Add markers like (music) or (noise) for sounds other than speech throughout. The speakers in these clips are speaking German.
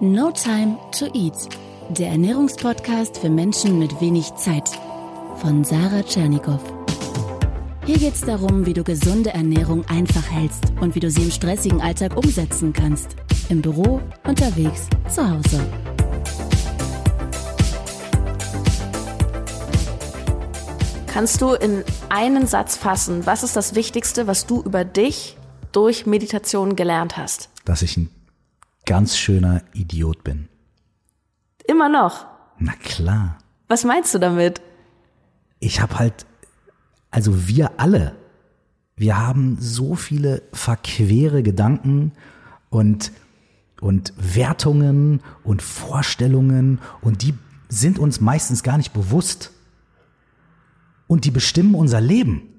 No Time to Eat, der Ernährungspodcast für Menschen mit wenig Zeit von Sarah Tschernikow. Hier geht es darum, wie du gesunde Ernährung einfach hältst und wie du sie im stressigen Alltag umsetzen kannst. Im Büro, unterwegs, zu Hause. Kannst du in einen Satz fassen, was ist das Wichtigste, was du über dich durch Meditation gelernt hast? Dass ich ein ganz schöner Idiot bin. Immer noch. Na klar. Was meinst du damit? Ich habe halt, also wir alle, wir haben so viele verquere Gedanken und, und Wertungen und Vorstellungen und die sind uns meistens gar nicht bewusst. Und die bestimmen unser Leben.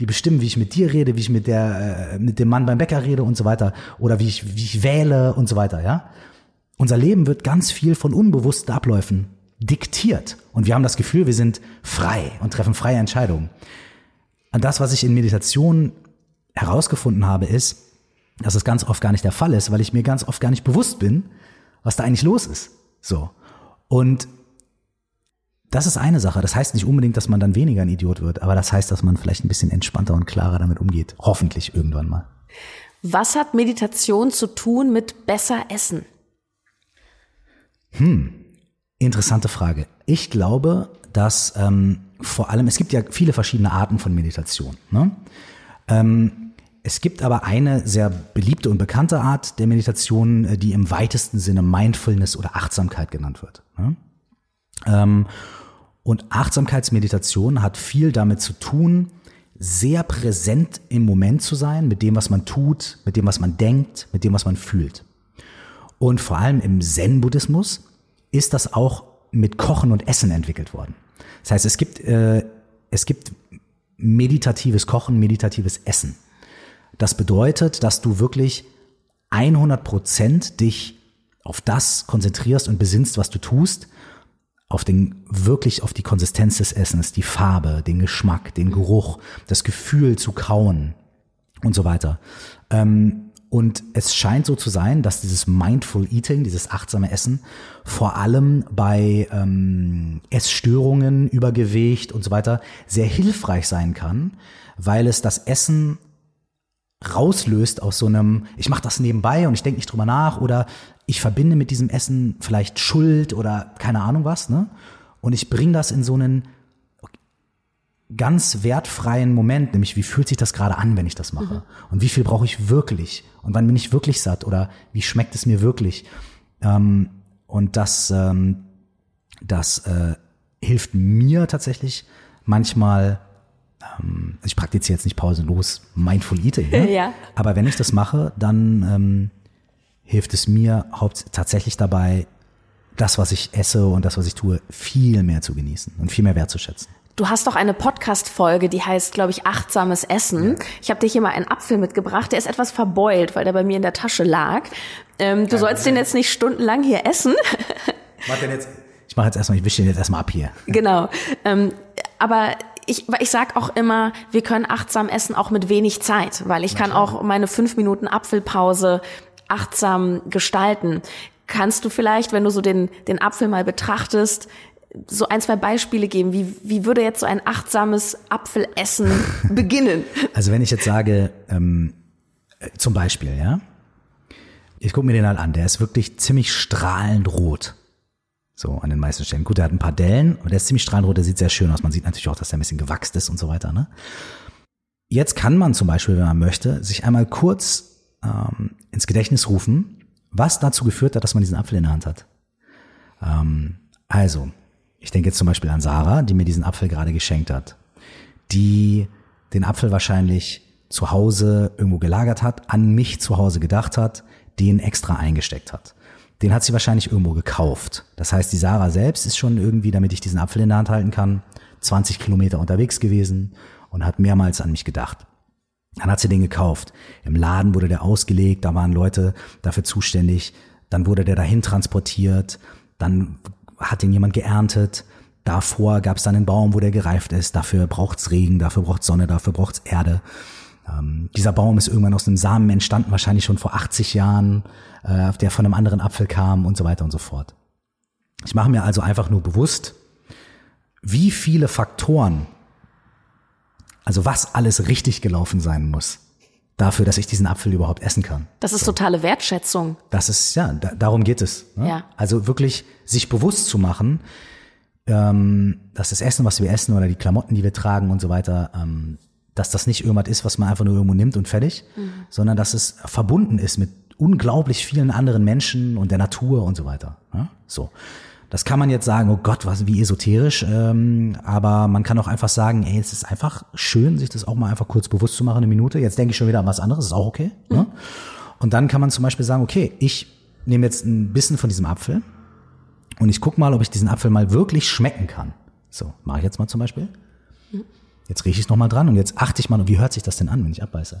Die bestimmen, wie ich mit dir rede, wie ich mit der, äh, mit dem Mann beim Bäcker rede und so weiter. Oder wie ich, wie ich wähle und so weiter, ja. Unser Leben wird ganz viel von unbewussten Abläufen diktiert. Und wir haben das Gefühl, wir sind frei und treffen freie Entscheidungen. Und das, was ich in Meditation herausgefunden habe, ist, dass es ganz oft gar nicht der Fall ist, weil ich mir ganz oft gar nicht bewusst bin, was da eigentlich los ist. So. Und das ist eine Sache. Das heißt nicht unbedingt, dass man dann weniger ein Idiot wird, aber das heißt, dass man vielleicht ein bisschen entspannter und klarer damit umgeht. Hoffentlich irgendwann mal. Was hat Meditation zu tun mit besser essen? Hm, interessante Frage. Ich glaube, dass ähm, vor allem, es gibt ja viele verschiedene Arten von Meditation. Ne? Ähm, es gibt aber eine sehr beliebte und bekannte Art der Meditation, äh, die im weitesten Sinne Mindfulness oder Achtsamkeit genannt wird. Ne? Ähm, und Achtsamkeitsmeditation hat viel damit zu tun, sehr präsent im Moment zu sein, mit dem, was man tut, mit dem, was man denkt, mit dem, was man fühlt. Und vor allem im Zen-Buddhismus ist das auch mit Kochen und Essen entwickelt worden. Das heißt, es gibt, äh, es gibt meditatives Kochen, meditatives Essen. Das bedeutet, dass du wirklich 100 Prozent dich auf das konzentrierst und besinnst, was du tust auf den, wirklich auf die Konsistenz des Essens, die Farbe, den Geschmack, den Geruch, das Gefühl zu kauen und so weiter. Ähm, und es scheint so zu sein, dass dieses Mindful Eating, dieses achtsame Essen, vor allem bei ähm, Essstörungen, Übergewicht und so weiter sehr hilfreich sein kann, weil es das Essen rauslöst aus so einem, ich mache das nebenbei und ich denke nicht drüber nach oder ich verbinde mit diesem Essen vielleicht Schuld oder keine Ahnung was, ne? Und ich bringe das in so einen ganz wertfreien Moment, nämlich wie fühlt sich das gerade an, wenn ich das mache? Mhm. Und wie viel brauche ich wirklich? Und wann bin ich wirklich satt? Oder wie schmeckt es mir wirklich? Ähm, und das, ähm, das äh, hilft mir tatsächlich manchmal ähm, ich praktiziere jetzt nicht pausenlos Mindful Eating, ne? (laughs) ja. aber wenn ich das mache, dann ähm, hilft es mir haupt tatsächlich dabei, das, was ich esse und das, was ich tue, viel mehr zu genießen und viel mehr wertzuschätzen. Du hast doch eine Podcast-Folge, die heißt, glaube ich, achtsames Essen. Ja. Ich habe dir hier mal einen Apfel mitgebracht. Der ist etwas verbeult, weil der bei mir in der Tasche lag. Ähm, du ja, sollst den jetzt nicht stundenlang hier essen. Mach den jetzt. Ich mache jetzt erstmal, ich wische den jetzt erstmal ab hier. Genau. Ähm, aber ich, ich sag auch immer, wir können achtsam essen auch mit wenig Zeit, weil ich kann auch meine fünf Minuten Apfelpause achtsam gestalten. Kannst du vielleicht, wenn du so den, den Apfel mal betrachtest, so ein, zwei Beispiele geben? Wie, wie würde jetzt so ein achtsames Apfelessen (laughs) beginnen? Also wenn ich jetzt sage, ähm, zum Beispiel, ja, ich gucke mir den halt an, der ist wirklich ziemlich strahlend rot. So an den meisten Stellen. Gut, der hat ein paar Dellen, aber der ist ziemlich strahlend rot, der sieht sehr schön aus. Man sieht natürlich auch, dass der ein bisschen gewachst ist und so weiter. Ne? Jetzt kann man zum Beispiel, wenn man möchte, sich einmal kurz ähm, ins Gedächtnis rufen, was dazu geführt hat, dass man diesen Apfel in der Hand hat. Ähm, also, ich denke jetzt zum Beispiel an Sarah, die mir diesen Apfel gerade geschenkt hat, die den Apfel wahrscheinlich zu Hause irgendwo gelagert hat, an mich zu Hause gedacht hat, den extra eingesteckt hat den hat sie wahrscheinlich irgendwo gekauft. Das heißt, die Sarah selbst ist schon irgendwie, damit ich diesen Apfel in der Hand halten kann, 20 Kilometer unterwegs gewesen und hat mehrmals an mich gedacht. Dann hat sie den gekauft. Im Laden wurde der ausgelegt, da waren Leute dafür zuständig. Dann wurde der dahin transportiert. Dann hat den jemand geerntet. Davor gab es dann einen Baum, wo der gereift ist. Dafür braucht's Regen, dafür braucht's Sonne, dafür braucht's Erde. Ähm, dieser Baum ist irgendwann aus einem Samen entstanden, wahrscheinlich schon vor 80 Jahren, äh, der von einem anderen Apfel kam und so weiter und so fort. Ich mache mir also einfach nur bewusst, wie viele Faktoren, also was alles richtig gelaufen sein muss, dafür, dass ich diesen Apfel überhaupt essen kann. Das ist totale Wertschätzung. Das ist, ja, da, darum geht es. Ne? Ja. Also wirklich sich bewusst zu machen, ähm, dass das Essen, was wir essen oder die Klamotten, die wir tragen und so weiter, ähm, dass das nicht irgendwas ist, was man einfach nur irgendwo nimmt und fertig, sondern dass es verbunden ist mit unglaublich vielen anderen Menschen und der Natur und so weiter. Ne? So. Das kann man jetzt sagen, oh Gott, was wie esoterisch, ähm, aber man kann auch einfach sagen, ey, es ist einfach schön, sich das auch mal einfach kurz bewusst zu machen, eine Minute. Jetzt denke ich schon wieder an was anderes, ist auch okay. Ne? Und dann kann man zum Beispiel sagen, okay, ich nehme jetzt ein bisschen von diesem Apfel und ich guck mal, ob ich diesen Apfel mal wirklich schmecken kann. So, mache ich jetzt mal zum Beispiel. Jetzt rieche ich noch mal dran und jetzt achte ich mal, wie hört sich das denn an, wenn ich abbeiße?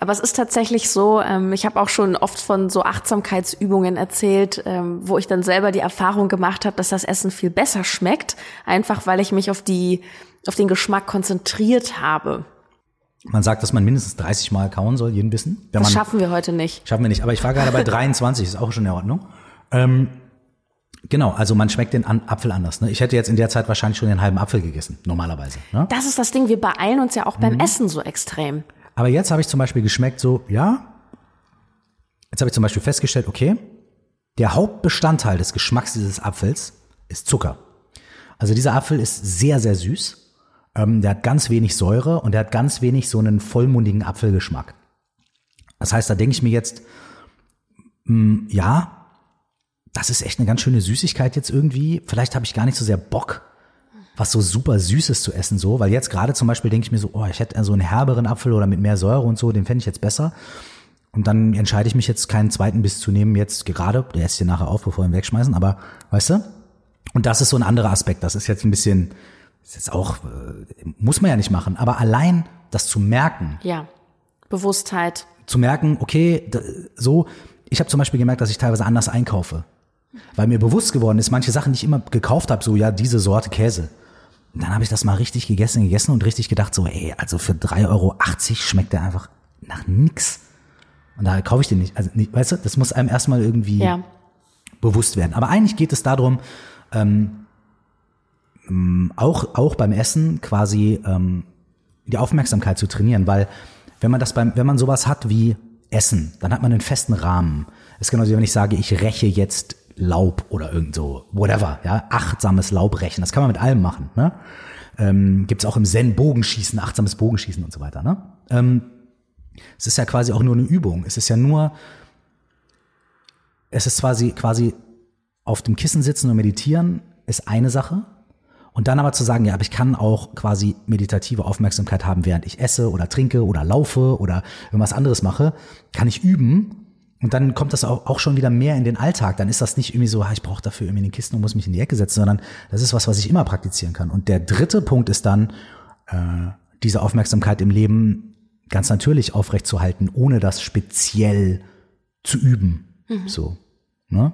Aber es ist tatsächlich so, ähm, ich habe auch schon oft von so Achtsamkeitsübungen erzählt, ähm, wo ich dann selber die Erfahrung gemacht habe, dass das Essen viel besser schmeckt, einfach weil ich mich auf die auf den Geschmack konzentriert habe. Man sagt, dass man mindestens 30 Mal kauen soll, jeden Bissen. Das man, schaffen wir heute nicht. Schaffen wir nicht. Aber ich war gerade bei (laughs) 23, ist auch schon in Ordnung. Ähm, genau, also man schmeckt den Apfel anders. Ne? Ich hätte jetzt in der Zeit wahrscheinlich schon den halben Apfel gegessen, normalerweise. Ne? Das ist das Ding, wir beeilen uns ja auch Mhm. beim Essen so extrem. Aber jetzt habe ich zum Beispiel geschmeckt, so, ja, jetzt habe ich zum Beispiel festgestellt, okay, der Hauptbestandteil des Geschmacks dieses Apfels ist Zucker. Also dieser Apfel ist sehr, sehr süß. Ähm, der hat ganz wenig Säure und der hat ganz wenig so einen vollmundigen Apfelgeschmack. Das heißt, da denke ich mir jetzt, mh, ja, das ist echt eine ganz schöne Süßigkeit jetzt irgendwie. Vielleicht habe ich gar nicht so sehr Bock, was so super Süßes zu essen, so, weil jetzt gerade zum Beispiel denke ich mir so, oh, ich hätte so einen herberen Apfel oder mit mehr Säure und so, den fände ich jetzt besser. Und dann entscheide ich mich jetzt, keinen zweiten Biss zu nehmen, jetzt gerade, der esst hier nachher auf, bevor wir ihn wegschmeißen, aber weißt du? Und das ist so ein anderer Aspekt. Das ist jetzt ein bisschen, ist jetzt auch, äh, muss man ja nicht machen, aber allein das zu merken, Ja. Bewusstheit. zu merken, okay, so, ich habe zum Beispiel gemerkt, dass ich teilweise anders einkaufe. Weil mir bewusst geworden ist, manche Sachen, die ich immer gekauft habe, so ja, diese Sorte Käse. Und dann habe ich das mal richtig gegessen, gegessen und richtig gedacht, so, ey, also für 3,80 Euro schmeckt der einfach nach nix. Und da kaufe ich den nicht. Also, nicht, weißt du, das muss einem erstmal irgendwie Ja. bewusst werden. Aber eigentlich geht es darum, ähm, auch, auch beim Essen quasi ähm, die Aufmerksamkeit zu trainieren, weil wenn man das beim, wenn man sowas hat wie Essen, dann hat man einen festen Rahmen. Es ist genauso, wie wenn ich sage, ich räche jetzt Laub oder irgend so, whatever, ja, achtsames Laubrechen. Das kann man mit allem machen, ne? Ähm, Gibt es auch im Zen Bogenschießen, achtsames Bogenschießen und so weiter, ne? Ähm, es ist ja quasi auch nur eine Übung. Es ist ja nur, es ist quasi, quasi auf dem Kissen sitzen und meditieren ist eine Sache. Und dann aber zu sagen, ja, aber ich kann auch quasi meditative Aufmerksamkeit haben, während ich esse oder trinke oder laufe oder irgendwas anderes mache, kann ich üben. Und dann kommt das auch, auch schon wieder mehr in den Alltag. Dann ist das nicht irgendwie so, ich brauche dafür irgendwie den Kissen und muss mich in die Ecke setzen, sondern das ist was, was ich immer praktizieren kann. Und der dritte Punkt ist dann, äh, diese Aufmerksamkeit im Leben ganz natürlich aufrechtzuerhalten, ohne das speziell zu üben. So. Ne?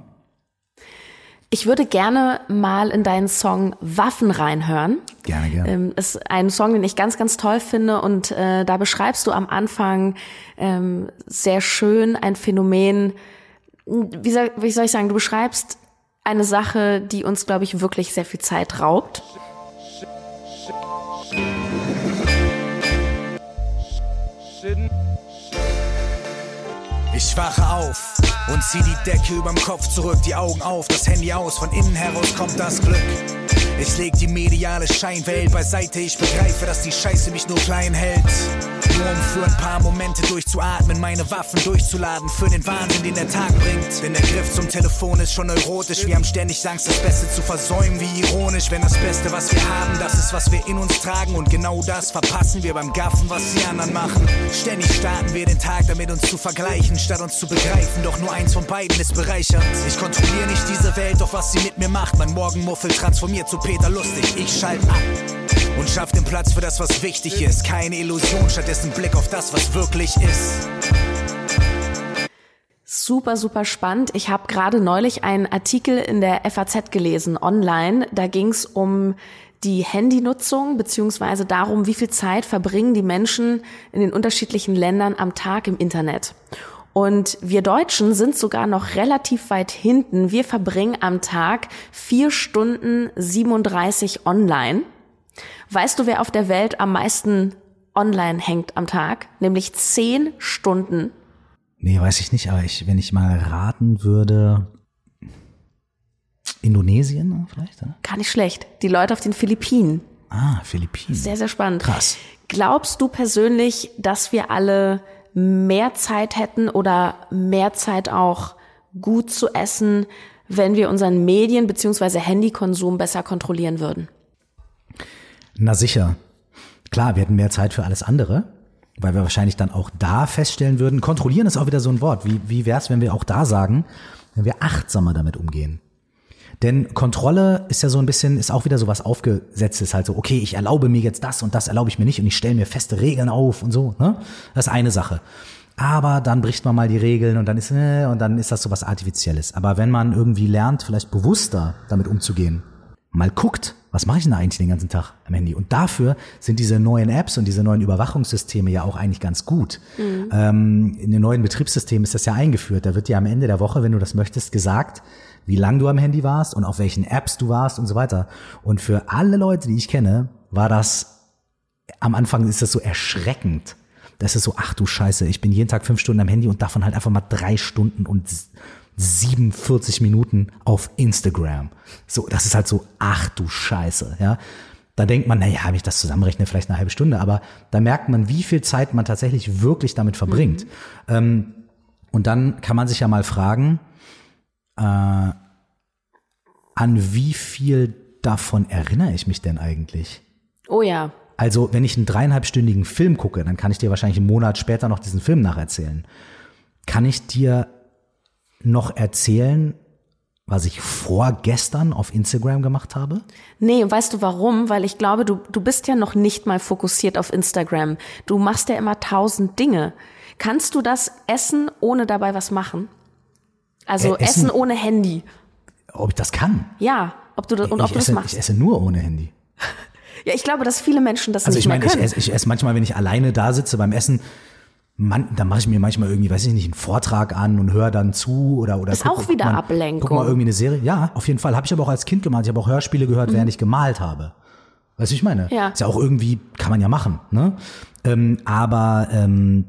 Ich würde gerne mal in deinen Song Waffen reinhören. Gerne, gerne. Ähm, ist ein Song, den ich ganz, ganz toll finde und äh, da beschreibst du am Anfang ähm, sehr schön ein Phänomen. Wie soll, wie soll ich sagen? Du beschreibst eine Sache, die uns, glaube ich, wirklich sehr viel Zeit raubt. Ich wache auf und zieh die Decke überm Kopf zurück, die Augen auf, das Handy aus, von innen heraus kommt das Glück. Ich leg die mediale Scheinwelt beiseite, ich begreife, dass die Scheiße mich nur klein hält. Nur um für ein paar Momente durchzuatmen, meine Waffen durchzuladen für den Wahnsinn, den der Tag bringt. Denn der Griff zum Telefon ist schon neurotisch, wir haben ständig Angst, das Beste zu versäumen, wie ironisch, wenn das Beste, was wir haben, das ist, was wir in uns tragen und genau das verpassen wir beim Gaffen, was die anderen machen. Ständig starten wir den Tag damit, uns zu vergleichen, statt uns zu begreifen, doch nur eins von beiden ist bereichernd. Ich kontrolliere nicht diese Welt, doch was sie mit mir macht, mein Morgenmuffel transformiert zu Peter Lustig, ich schalt ab und schaff den Platz für das, was wichtig ist. Keine Illusion, stattdessen Blick auf das, was wirklich ist. Super, super spannend. Ich habe gerade neulich einen Artikel in der FAZ gelesen, online. Da ging es um die Handynutzung beziehungsweise darum, wie viel Zeit verbringen die Menschen in den unterschiedlichen Ländern am Tag im Internet. Und wir Deutschen sind sogar noch relativ weit hinten. Wir verbringen am Tag vier Stunden 37 online. Weißt du, wer auf der Welt am meisten online hängt am Tag? Nämlich zehn Stunden. Nee, weiß ich nicht, aber ich, wenn ich mal raten würde, Indonesien vielleicht? Oder? Gar nicht schlecht. Die Leute auf den Philippinen. Ah, Philippinen. Sehr, sehr spannend. Krass. Glaubst du persönlich, dass wir alle mehr Zeit hätten oder mehr Zeit auch gut zu essen, wenn wir unseren Medien- bzw. Handykonsum besser kontrollieren würden? Na sicher. Klar, wir hätten mehr Zeit für alles andere, weil wir wahrscheinlich dann auch da feststellen würden, kontrollieren ist auch wieder so ein Wort. Wie, wie wäre es, wenn wir auch da sagen, wenn wir achtsamer damit umgehen? Denn Kontrolle ist ja so ein bisschen, ist auch wieder so was Aufgesetztes, halt so, okay, ich erlaube mir jetzt das und das erlaube ich mir nicht und ich stelle mir feste Regeln auf und so, ne? Das ist eine Sache. Aber dann bricht man mal die Regeln und dann ist, äh, und dann ist das so was Artifizielles. Aber wenn man irgendwie lernt, vielleicht bewusster damit umzugehen, mal guckt, was mache ich denn da eigentlich den ganzen Tag am Handy? Und dafür sind diese neuen Apps und diese neuen Überwachungssysteme ja auch eigentlich ganz gut. Mhm. Ähm, in den neuen Betriebssystemen ist das ja eingeführt. Da wird ja am Ende der Woche, wenn du das möchtest, gesagt, wie lang du am Handy warst und auf welchen Apps du warst und so weiter. Und für alle Leute, die ich kenne, war das, am Anfang ist das so erschreckend. Das ist so, ach du Scheiße, ich bin jeden Tag fünf Stunden am Handy und davon halt einfach mal drei Stunden und 47 Minuten auf Instagram. So, das ist halt so, ach du Scheiße, ja. Da denkt man, naja, wenn ich das zusammenrechne, vielleicht eine halbe Stunde, aber da merkt man, wie viel Zeit man tatsächlich wirklich damit verbringt. Mhm. Ähm, und dann kann man sich ja mal fragen, äh, an wie viel davon erinnere ich mich denn eigentlich? Oh ja. Also, wenn ich einen dreieinhalbstündigen Film gucke, dann kann ich dir wahrscheinlich einen Monat später noch diesen Film nacherzählen. Kann ich dir noch erzählen, was ich vorgestern auf Instagram gemacht habe? Nee, weißt du warum? Weil ich glaube, du, du bist ja noch nicht mal fokussiert auf Instagram. Du machst ja immer tausend Dinge. Kannst du das essen, ohne dabei was machen? Also äh, essen, essen, ohne Handy. Ob ich das kann? Ja, ob du das, und ob du esse, das machst. Ich esse nur ohne Handy. (laughs) ja, ich glaube, dass viele Menschen das also nicht ich meine, mehr können. Ich esse, ich esse manchmal, wenn ich alleine da sitze beim Essen, man, dann mache ich mir manchmal irgendwie, weiß ich nicht, einen Vortrag an und höre dann zu oder oder ist guck, auch wieder guck mal, Ablenkung. Guck mal irgendwie eine Serie. Ja, auf jeden Fall. Habe ich aber auch als Kind gemacht. Ich habe auch Hörspiele gehört, mhm. während ich gemalt habe. Weißt du, ich meine? Ja. Ist ja auch irgendwie, kann man ja machen. Ne? Ähm, aber ähm,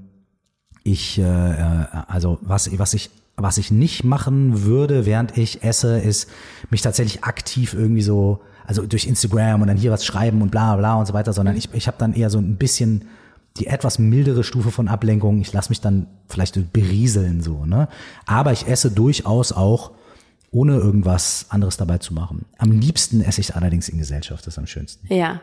ich, äh, äh also was, was ich was ich nicht machen würde, während ich esse, ist mich tatsächlich aktiv irgendwie so, also durch Instagram und dann hier was schreiben und bla bla und so weiter, sondern ich, ich habe dann eher so ein bisschen die etwas mildere Stufe von Ablenkung. Ich lasse mich dann vielleicht berieseln so, ne? Aber ich esse durchaus auch ohne irgendwas anderes dabei zu machen. Am liebsten esse ich allerdings in Gesellschaft, das ist am schönsten. Ja.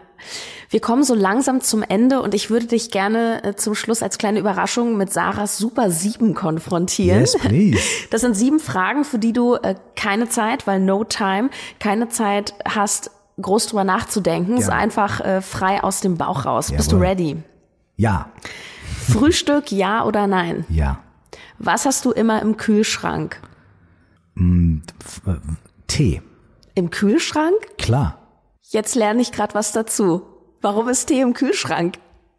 Wir kommen so langsam zum Ende und ich würde dich gerne äh, zum Schluss als kleine Überraschung mit Sarahs Super Sieben konfrontieren. Yes, please. (laughs) Das sind sieben Fragen, für die du äh, keine Zeit, weil no time, keine Zeit hast, groß drüber nachzudenken. Ja. So einfach äh, frei aus dem Bauch raus. Jawohl. Bist du ready? Ja. Frühstück, ja oder nein? Ja. Was hast du immer im Kühlschrank? Mm, Tee. Im Kühlschrank? Klar. Jetzt lerne ich gerade was dazu. Warum ist Tee im Kühlschrank?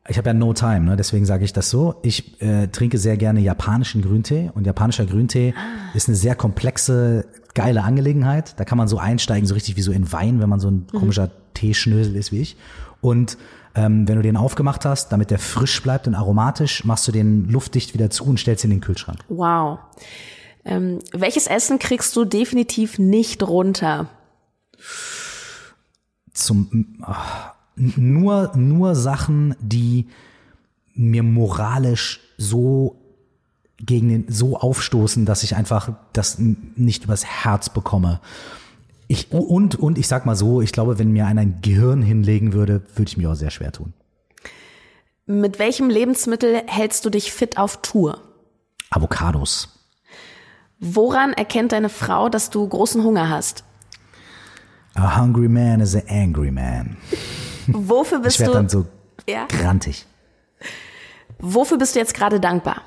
Ich habe ja No Time, ne? deswegen sage ich das so. Ich äh, trinke sehr gerne japanischen Grüntee und japanischer Grüntee ah. ist eine sehr komplexe, geile Angelegenheit. Da kann man so einsteigen, so richtig wie so in Wein, wenn man so ein mhm. komischer Teeschnösel ist wie ich. Und ähm, wenn du den aufgemacht hast, damit der frisch bleibt und aromatisch, machst du den luftdicht wieder zu und stellst ihn in den Kühlschrank. Wow. Ähm, welches Essen kriegst du definitiv nicht runter? Zum ach, nur nur Sachen, die mir moralisch so gegen den so aufstoßen, dass ich einfach das nicht übers Herz bekomme. Ich, und, und ich sag mal so, ich glaube, wenn mir einer ein Gehirn hinlegen würde, würde ich mir auch sehr schwer tun. Mit welchem Lebensmittel hältst du dich fit auf Tour? Avocados. Woran erkennt deine Frau, dass du großen Hunger hast? A hungry man is an angry man. Wofür bist ich werde du? dann so ja? grantig. Wofür bist du jetzt gerade dankbar?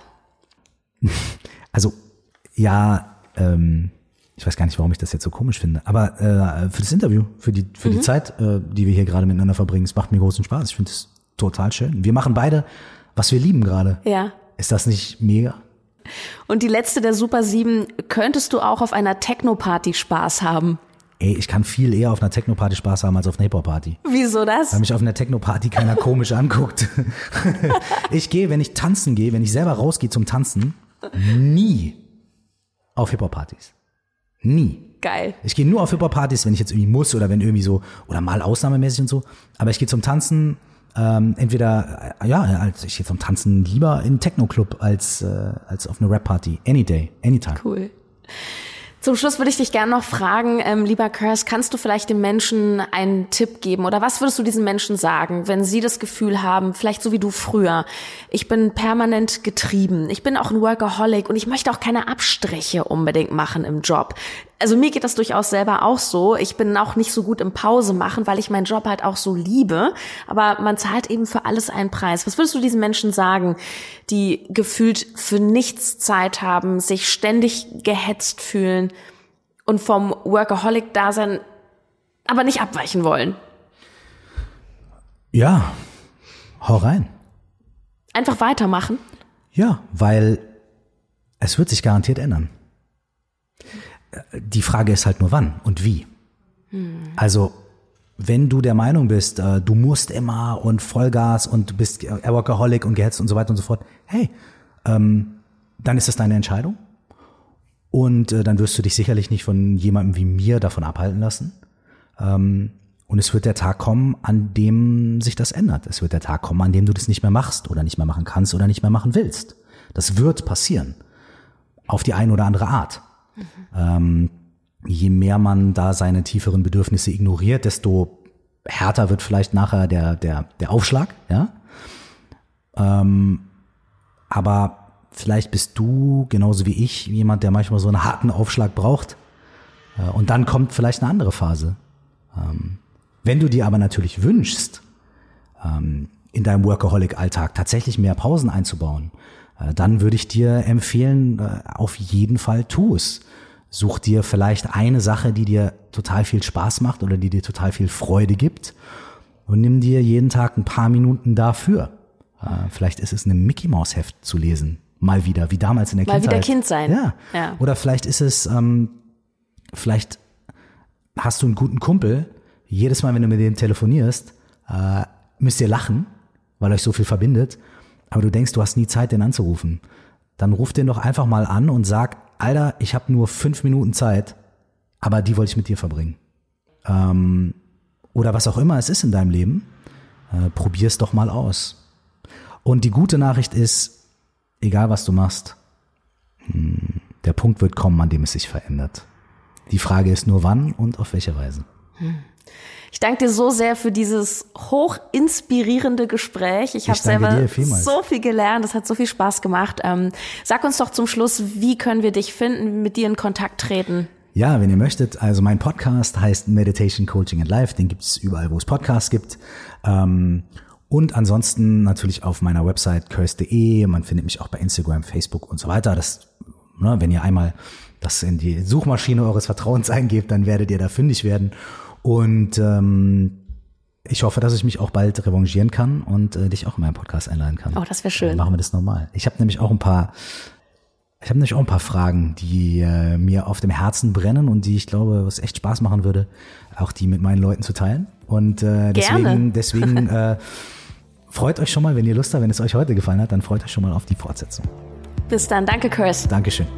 (laughs) Also, ja, ähm, ich weiß gar nicht, warum ich das jetzt so komisch finde, aber äh, für das Interview, für die, für die Zeit, äh, die wir hier gerade miteinander verbringen, es macht mir großen Spaß. Ich finde es total schön. Wir machen beide, was wir lieben gerade. Ja. Ist das nicht mega? Und die letzte der Super 7, könntest du auch auf einer Techno-Party Spaß haben? Ey, ich kann viel eher auf einer Techno-Party Spaß haben als auf einer Hip-Hop-Party. Wieso das? Weil mich auf einer Techno-Party keiner (laughs) komisch anguckt. (laughs) ich gehe, wenn ich tanzen gehe, wenn ich selber rausgehe zum Tanzen, nie auf Hip-Hop-Partys. Nie. Geil. Ich gehe nur auf Hip-Hop-Partys, wenn ich jetzt irgendwie muss oder wenn irgendwie so, oder mal ausnahmemäßig und so. Aber ich gehe zum Tanzen, ähm, entweder, äh, ja, als ich gehe zum Tanzen lieber in Techno-Club als, äh, als auf eine Rap-Party. Any day, anytime. Cool. Zum Schluss würde ich dich gerne noch fragen, ähm, lieber Kurs, kannst du vielleicht den Menschen einen Tipp geben oder was würdest du diesen Menschen sagen, wenn sie das Gefühl haben, vielleicht so wie du früher, ich bin permanent getrieben, ich bin auch ein Workaholic und ich möchte auch keine Abstriche unbedingt machen im Job also mir geht das durchaus selber auch so. Ich bin auch nicht so gut im Pause machen, weil ich meinen Job halt auch so liebe. Aber man zahlt eben für alles einen Preis. Was würdest du diesen Menschen sagen, die gefühlt für nichts Zeit haben, sich ständig gehetzt fühlen und vom Workaholic-Dasein aber nicht abweichen wollen? Ja, hau rein. Einfach weitermachen? Ja, weil es wird sich garantiert ändern die Frage ist halt nur wann und wie. Hm. Also wenn du der Meinung bist, äh, du musst immer und Vollgas und du bist Workaholic und gehetzt und so weiter und so fort, hey, ähm, dann ist das deine Entscheidung. Und äh, dann wirst du dich sicherlich nicht von jemandem wie mir davon abhalten lassen. Ähm, und es wird der Tag kommen, an dem sich das ändert. Es wird der Tag kommen, an dem du das nicht mehr machst oder nicht mehr machen kannst oder nicht mehr machen willst. Das wird passieren. Auf die eine oder andere Art. Ähm, je mehr man da seine tieferen Bedürfnisse ignoriert, desto härter wird vielleicht nachher der, der, der Aufschlag, ja. Ähm, aber vielleicht bist du genauso wie ich jemand, der manchmal so einen harten Aufschlag braucht. Äh, und dann kommt vielleicht eine andere Phase. Ähm, wenn du dir aber natürlich wünschst, ähm, in deinem Workaholic-Alltag tatsächlich mehr Pausen einzubauen, dann würde ich dir empfehlen, äh, auf jeden Fall tu es. Such dir vielleicht eine Sache, die dir total viel Spaß macht oder die dir total viel Freude gibt und nimm dir jeden Tag ein paar Minuten dafür. Äh, vielleicht ist es ein Mickey Maus Heft zu lesen, mal wieder, wie damals in der mal Kindheit. Mal wieder Kind sein. Ja. ja. Oder vielleicht ist es, ähm, vielleicht hast du einen guten Kumpel. Jedes Mal, wenn du mit dem telefonierst, äh, müsst ihr lachen, weil euch so viel verbindet aber du denkst, du hast nie Zeit, den anzurufen, dann ruf den doch einfach mal an und sag, Alter, ich habe nur fünf Minuten Zeit, aber die wollte ich mit dir verbringen. Ähm, oder was auch immer es ist in deinem Leben, äh, probier es doch mal aus. Und die gute Nachricht ist, egal was du machst, hm, der Punkt wird kommen, an dem es sich verändert. Die Frage ist nur wann und auf welche Weise. Hm. Ich danke dir so sehr für dieses hoch inspirierende Gespräch. Ich habe selber so viel gelernt. Es hat so viel Spaß gemacht. Ähm, sag uns doch zum Schluss, wie können wir dich finden, mit dir in Kontakt treten? Ja, wenn ihr möchtet, also mein Podcast heißt Meditation Coaching and Life, den gibt's überall, wo es Podcasts gibt. Ähm, und ansonsten natürlich auf meiner Website curse.de. Man findet mich auch bei Instagram, Facebook und so weiter. Das, ne, wenn ihr einmal das in die Suchmaschine eures Vertrauens (laughs) eingebt, dann werdet ihr da fündig werden. Und ähm, ich hoffe, dass ich mich auch bald revanchieren kann und äh, dich auch in meinen Podcast einladen kann. Oh, das wäre schön. Dann machen wir das normal. Ich habe nämlich auch ein paar, ich habe nämlich auch ein paar Fragen, die äh, mir auf dem Herzen brennen und die ich glaube, was echt Spaß machen würde, auch die mit meinen Leuten zu teilen. Und äh, deswegen, Gerne. (laughs) deswegen äh, freut euch schon mal, wenn ihr Lust habt, wenn es euch heute gefallen hat, dann freut euch schon mal auf die Fortsetzung. Bis dann, danke, Kurs. Dankeschön.